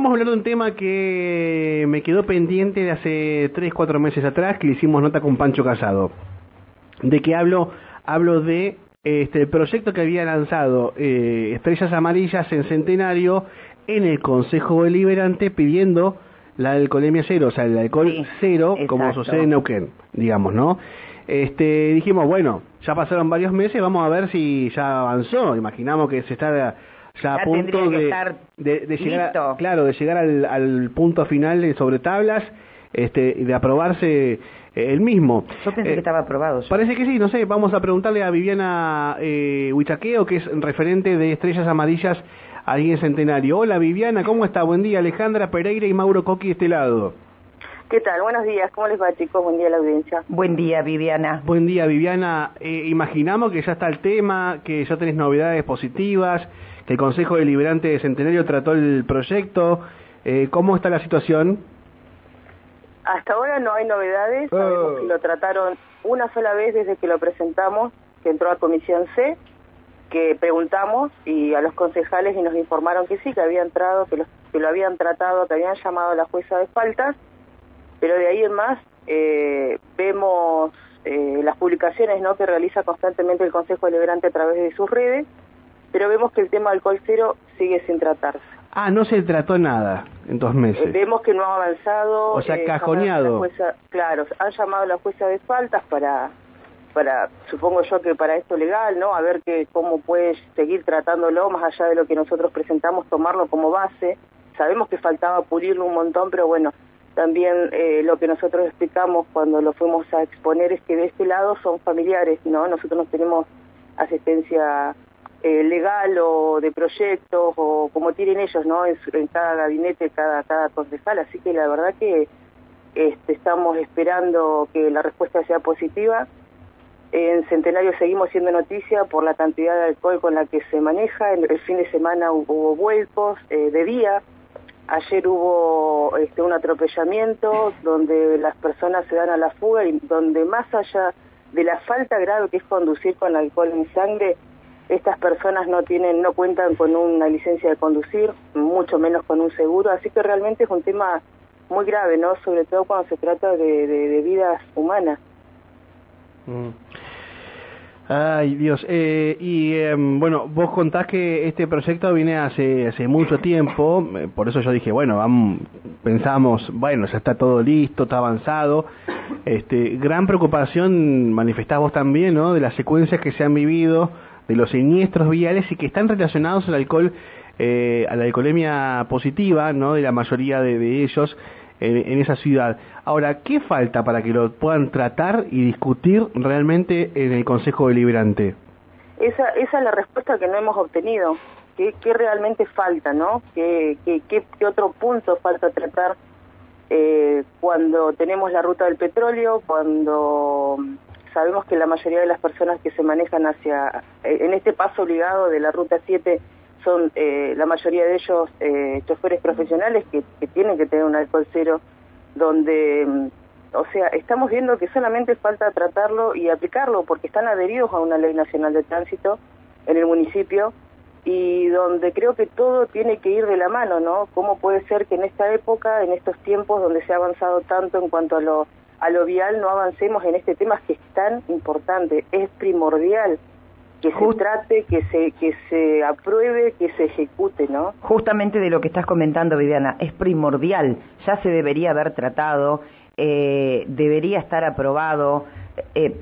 Vamos a hablar de un tema que me quedó pendiente de hace 3, 4 meses atrás, que le hicimos nota con Pancho Casado. ¿De qué hablo? Hablo de este, proyecto que había lanzado eh, Estrellas Amarillas en Centenario en el Consejo Deliberante pidiendo la alcoholemia cero, o sea, el alcohol cero, como sucede en Neuquén, digamos, ¿no? Este, dijimos, bueno, ya pasaron varios meses, vamos a ver si ya avanzó. Imaginamos que se está ya, a punto de, de, llegar, claro, de llegar al, al punto final sobre tablas, este, de aprobarse eh, el mismo. Yo pensé que estaba aprobado. Parece que sí, no sé, vamos a preguntarle a Viviana eh, Huichaqueo, que es referente de Estrellas Amarillas ahí en Centenario. Hola Viviana, ¿cómo está? Buen día, Alejandra Pereira y Mauro Coqui de este lado. ¿Qué tal? Buenos días, ¿cómo les va chicos? Buen día a la audiencia. Buen día Viviana. Buen día Viviana, eh, imaginamos que ya está el tema, que ya tenés novedades positivas, que el Consejo Deliberante de Centenario trató el proyecto, eh, ¿cómo está la situación? Hasta ahora no hay novedades, sabemos que lo trataron una sola vez desde que lo presentamos, que entró a Comisión C, que preguntamos y a los concejales y nos informaron que sí, que había entrado, que, que lo habían tratado, que habían llamado a la jueza de faltas, pero de ahí en más eh, vemos eh, las publicaciones ¿no? que realiza constantemente el Consejo Deliberante a través de sus redes, pero vemos que el tema alcohol cero sigue sin tratarse. Ah, no se trató nada en dos meses. Eh, vemos que no ha avanzado. O sea, cajoneado. claro, han llamado a la jueza de faltas para para, supongo yo que para esto legal, ¿no? A ver que cómo puede seguir tratándolo más allá de lo que nosotros presentamos, tomarlo como base. Sabemos que faltaba pulirlo un montón, pero bueno, también eh, lo que nosotros explicamos cuando lo fuimos a exponer es que de este lado son familiares, ¿no? Nosotros no tenemos asistencia eh, legal o de proyectos o como tienen ellos, ¿no? En, en cada gabinete, cada, cada concejal, así que la verdad que este, estamos esperando que la respuesta sea positiva en Centenario seguimos siendo noticia por la cantidad de alcohol con la que se maneja. El, fin de semana hubo, vuelcos eh, de día. Ayer hubo este, un atropellamiento donde las personas se dan a la fuga y donde más allá de la falta grave que es conducir con alcohol en sangre, estas personas no tienen, no cuentan con una licencia de conducir, mucho menos con un seguro, así que realmente es un tema muy grave, ¿no? Sobre todo cuando se trata de, vidas humanas. Mm. Ay, Dios. Eh, y em, bueno, vos contás que este proyecto viene hace, hace mucho tiempo, eh, por eso yo dije, bueno, vamos, pensamos, bueno, ya está todo listo, está avanzado. Este, gran preocupación manifestás vos también, ¿no? De las secuencias que se han vivido, de los siniestros viales y que están relacionados al alcohol, eh, a la alcoholemia positiva, ¿no? De la mayoría de ellos en, esa ciudad. Ahora, ¿qué falta para que lo puedan tratar y discutir realmente en el Consejo Deliberante? Esa, esa es la respuesta que no hemos obtenido. ¿Qué, realmente falta, no? ¿Qué, qué, qué, otro punto falta tratar eh, cuando tenemos la ruta del petróleo, cuando sabemos que la mayoría de las personas que se manejan hacia, en este paso obligado de la ruta 7, son eh, la mayoría de ellos eh, choferes profesionales que, tienen que tener un alcohol cero, donde, mm, o sea, estamos viendo que solamente falta tratarlo y aplicarlo porque están adheridos a una ley nacional de tránsito en el municipio y donde creo que todo tiene que ir de la mano, ¿no? ¿Cómo puede ser que en esta época, en estos tiempos donde se ha avanzado tanto en cuanto a lo, a lo vial, no avancemos en este tema que es tan importante, es primordial que se trate, que se, que se apruebe, que se ejecute, ¿no? Justamente de lo que estás comentando, Viviana, es primordial, ya se debería haber tratado, eh, debería estar aprobado. Eh,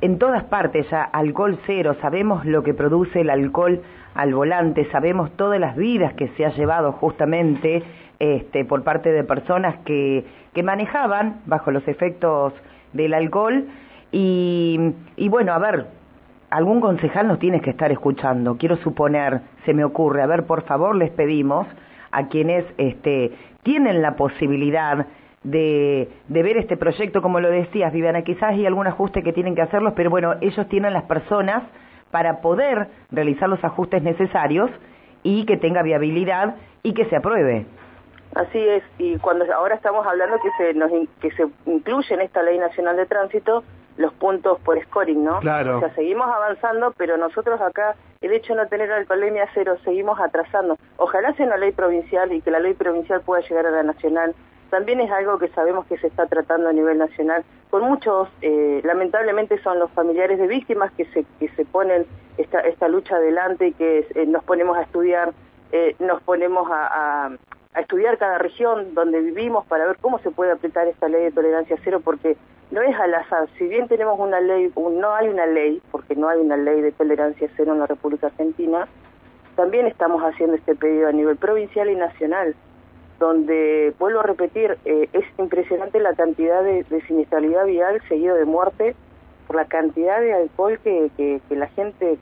en todas partes ya alcohol cero, sabemos lo que produce el alcohol al volante, sabemos todas las vidas que se ha llevado justamente este, por parte de personas que, que manejaban bajo los efectos del alcohol y, y bueno, a ver, algún concejal nos tiene que estar escuchando. Quiero suponer, se me ocurre, a ver, por favor, les pedimos a quienes este, tienen la posibilidad de, ver este proyecto, como lo decías, Viviana, quizás hay algún ajuste que tienen que hacerlos, pero bueno, ellos tienen las personas para poder realizar los ajustes necesarios y que tenga viabilidad y que se apruebe. Así es, y cuando ahora estamos hablando que se, nos, que se incluye en esta Ley Nacional de Tránsito los puntos por scoring, ¿no? Claro. O sea, seguimos avanzando, pero nosotros acá el hecho de no tener alcoholemia cero, seguimos atrasando. Ojalá sea una ley provincial y que la ley provincial pueda llegar a la nacional. También es algo que sabemos que se está tratando a nivel nacional. Con muchos, eh, lamentablemente son los familiares de víctimas que se, que se ponen esta, esta lucha adelante y que eh, nos ponemos a estudiar, eh, nos ponemos a, a, a estudiar cada región donde vivimos para ver cómo se puede aplicar esta ley de tolerancia cero, porque no es al azar. Si bien tenemos una ley, no hay una ley, porque no hay una ley de tolerancia cero en la República Argentina, también estamos haciendo este pedido a nivel provincial y nacional, donde, vuelvo a repetir, eh, es impresionante la cantidad de, de, siniestralidad vial seguido de muerte por la cantidad de alcohol que, que, que la gente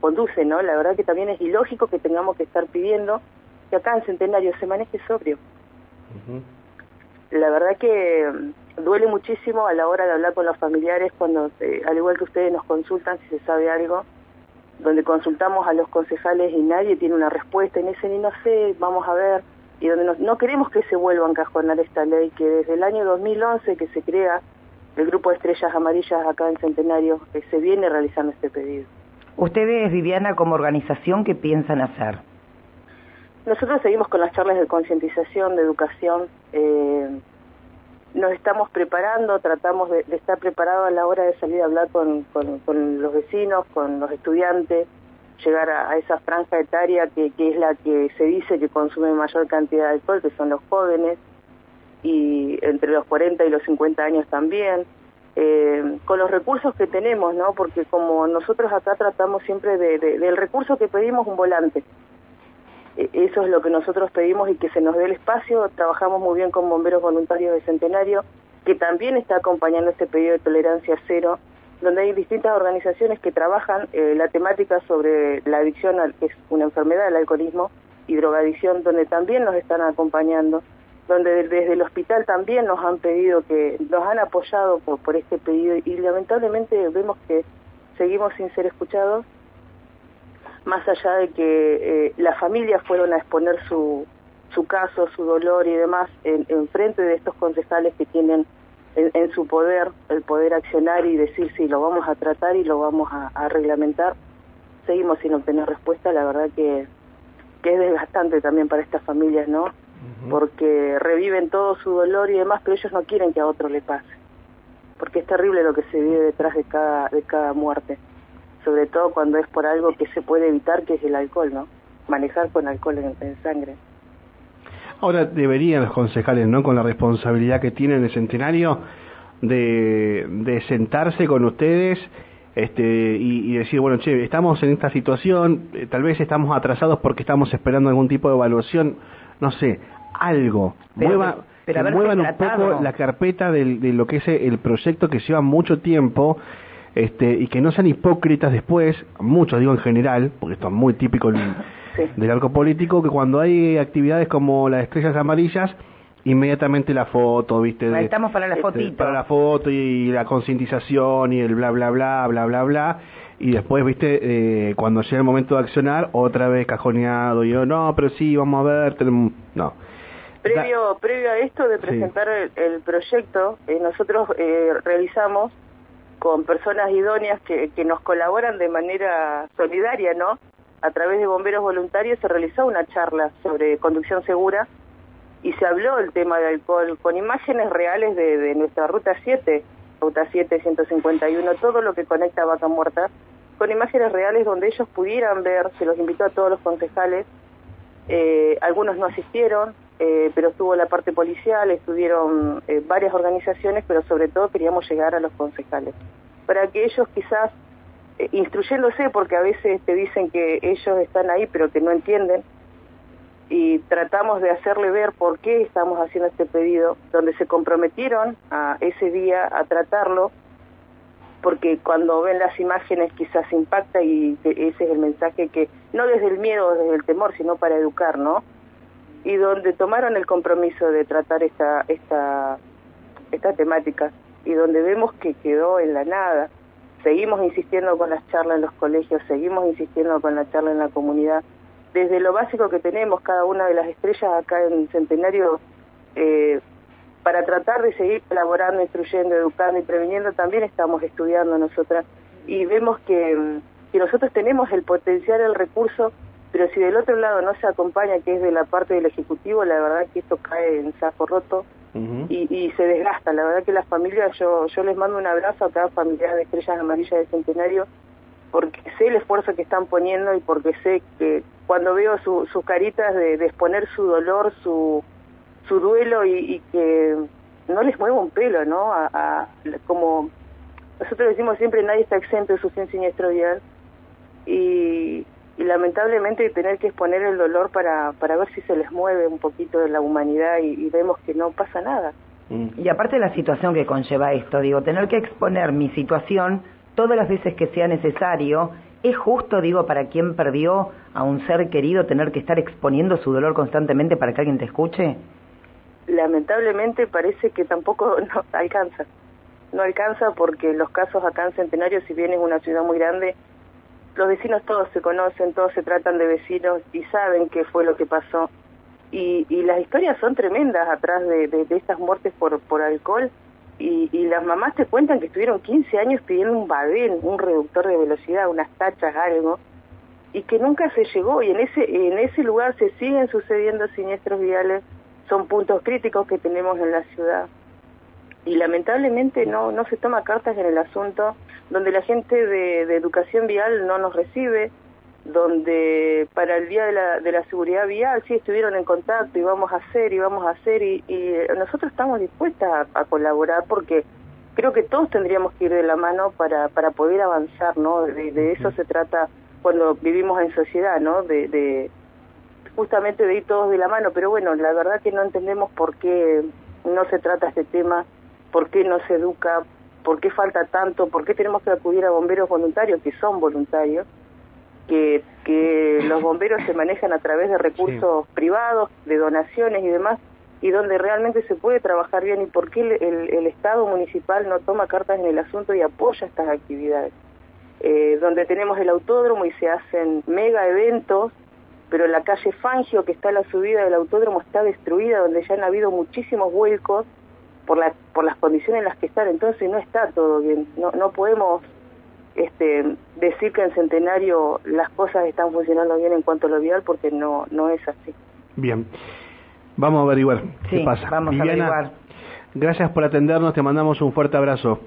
conduce, ¿no? La verdad que también es ilógico que tengamos que estar pidiendo que acá en Centenario se maneje sobrio. Uh -huh. La verdad que duele muchísimo a la hora de hablar con los familiares cuando, eh, al igual que ustedes nos consultan si se sabe algo, donde consultamos a los concejales y nadie tiene una respuesta y me dicen, y no sé, vamos a ver, y donde nos, no queremos que se vuelva a encajonar esta ley, que desde el año 2011 que se crea el grupo de estrellas amarillas acá en Centenario, eh, se viene realizando este pedido. Ustedes, Viviana, como organización, ¿qué piensan hacer? Nosotros seguimos con las charlas de concientización, de educación, eh, nos estamos preparando, tratamos de, estar preparados a la hora de salir a hablar con, los vecinos, con los estudiantes, llegar a, esa franja etaria que, es la que se dice que consume mayor cantidad de alcohol, que son los jóvenes, y entre los 40 y los 50 años también, eh, con los recursos que tenemos, ¿no? Porque como nosotros acá tratamos siempre de, del recurso que pedimos un volante, eso es lo que nosotros pedimos y que se nos dé el espacio. Trabajamos muy bien con bomberos voluntarios de Centenario, que también está acompañando este pedido de tolerancia cero, donde hay distintas organizaciones que trabajan eh, la temática sobre la adicción, que es una enfermedad del alcoholismo, y drogadicción, donde también nos están acompañando, donde desde el hospital también nos han pedido que, nos han apoyado por, por este pedido y lamentablemente vemos que seguimos sin ser escuchados más allá de que eh, las familias fueron a exponer su, su caso, su dolor y demás en, en frente de estos concejales que tienen en, en, su poder el poder accionar y decir si lo vamos a tratar y lo vamos a, a reglamentar, seguimos sin obtener respuesta, la verdad que, que es desgastante también para estas familias, ¿no? Uh -huh. Porque reviven todo su dolor y demás, pero ellos no quieren que a otro le pase, porque es terrible lo que se vive detrás de cada, de cada muerte sobre todo cuando es por algo que se puede evitar, que es el alcohol, ¿no? Manejar con alcohol en, en sangre. Ahora deberían los concejales, ¿no? Con la responsabilidad que tienen el centenario de, de sentarse con ustedes este y, y, decir, bueno, che, estamos en esta situación, eh, tal vez estamos atrasados porque estamos esperando algún tipo de evaluación, no sé, algo. Pero, Mueva, pero muevan un poco la carpeta de, de lo que es el proyecto que lleva mucho tiempo este, y que no sean hipócritas después, muchos digo en general, porque esto es muy típico del, sí. del arco político, que cuando hay actividades como las estrellas amarillas, inmediatamente la foto, ¿viste? De, estamos para la este, fotito. Para la foto y la concientización y el bla, bla, bla, bla, bla, bla. Y después, ¿viste? Eh, cuando llega el momento de accionar, otra vez cajoneado. Y yo, no, pero sí, vamos a ver. Tenemos... No. Previo, previo a esto de presentar sí. el, el, proyecto, eh, nosotros eh, realizamos con personas idóneas que, que nos colaboran de manera solidaria, ¿no? A través de bomberos voluntarios se realizó una charla sobre conducción segura y se habló el tema de alcohol con imágenes reales de, de nuestra ruta 7, ruta 7 151, todo lo que conecta a Vaca Muerta, con imágenes reales donde ellos pudieran ver, se los invitó a todos los concejales, eh, algunos no asistieron, eh, pero estuvo la parte policial, estuvieron eh, varias organizaciones, pero sobre todo queríamos llegar a los concejales, para que ellos quizás, eh, instruyéndose, porque a veces te dicen que ellos están ahí, pero que no entienden, y tratamos de hacerle ver por qué estamos haciendo este pedido, donde se comprometieron a ese día a tratarlo, porque cuando ven las imágenes quizás impacta y ese es el mensaje que, no desde el miedo, desde el temor, sino para educar, ¿no? Y donde tomaron el compromiso de tratar esta esta esta temática y donde vemos que quedó en la nada. Seguimos insistiendo con las charlas en los colegios, seguimos insistiendo con la charla en la comunidad. Desde lo básico que tenemos cada una de las estrellas acá en Centenario, eh, para tratar de seguir colaborando, instruyendo, educando y previniendo, también estamos estudiando nosotras y vemos que que nosotros tenemos el potencial, el recurso, pero si del otro lado no se acompaña, que es de la parte del Ejecutivo, la verdad que esto cae en saco roto y, y, se desgasta. La verdad que las familias, yo, yo les mando un abrazo a cada familiar de Estrellas Amarillas de Centenario, porque sé el esfuerzo que están poniendo y porque sé que cuando veo su, sus caritas de, de, exponer su dolor, su, su duelo y, que no les mueva un pelo, ¿no? A, como nosotros decimos siempre, nadie está exento de su siniestro vial y, y lamentablemente tener que exponer el dolor para, para ver si se les mueve un poquito de la humanidad y, vemos que no pasa nada. Y aparte de la situación que conlleva esto, digo, tener que exponer mi situación todas las veces que sea necesario, ¿es justo, digo, para quien perdió a un ser querido tener que estar exponiendo su dolor constantemente para que alguien te escuche? Lamentablemente parece que tampoco no alcanza. No alcanza porque los casos acá en Centenario, si bien es una ciudad muy grande, los vecinos todos se conocen, todos se tratan de vecinos y saben qué fue lo que pasó. Y, y las historias son tremendas atrás de, estas muertes por, por alcohol. Y, y, las mamás te cuentan que estuvieron 15 años pidiendo un badén, un reductor de velocidad, unas tachas, algo, y que nunca se llegó. Y en ese, en ese lugar se siguen sucediendo siniestros viales, son puntos críticos que tenemos en la ciudad. Y lamentablemente no, no se toma cartas en el asunto donde la gente de, educación vial no nos recibe, donde para el día de la, de la seguridad vial sí estuvieron en contacto y vamos a hacer y vamos a hacer y, nosotros estamos dispuestas a, colaborar porque creo que todos tendríamos que ir de la mano para, para poder avanzar, ¿no? De, eso se trata cuando vivimos en sociedad, ¿no? De, de justamente de ir todos de la mano, pero bueno, la verdad que no entendemos por qué no se trata este tema, por qué no se educa, ¿Por qué falta tanto? ¿Por qué tenemos que acudir a bomberos voluntarios, que son voluntarios? Que, que los bomberos se manejan a través de recursos privados, de donaciones y demás, y donde realmente se puede trabajar bien. ¿Y por qué el, el, Estado municipal no toma cartas en el asunto y apoya estas actividades? Eh, donde tenemos el autódromo y se hacen mega eventos, pero la calle Fangio, que está a la subida del autódromo, está destruida, donde ya han habido muchísimos vuelcos por, la, por las condiciones en las que están, entonces no está todo bien. No, no podemos este, decir que en Centenario las cosas están funcionando bien en cuanto a lo vial porque no, no es así. Bien, vamos a averiguar qué pasa. Vamos a averiguar. Gracias por atendernos, te mandamos un fuerte abrazo.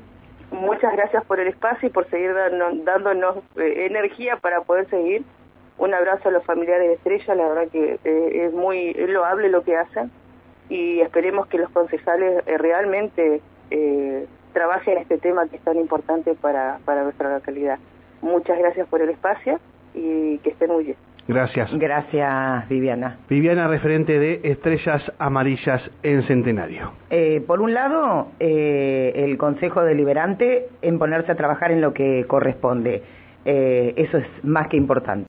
Muchas gracias por el espacio y por seguir dándonos eh, energía para poder seguir. Un abrazo a los familiares de Estrella, la verdad que eh, es muy es loable lo que hacen y esperemos que los concejales eh, realmente eh, trabajen este tema que es tan importante para, para nuestra localidad. Muchas gracias por el espacio y que estén muy bien. Gracias. Gracias, Viviana. Viviana, referente de Estrellas Amarillas en Centenario. Eh, por un lado, eh, el Consejo Deliberante en ponerse a trabajar en lo que corresponde. eso es más que importante.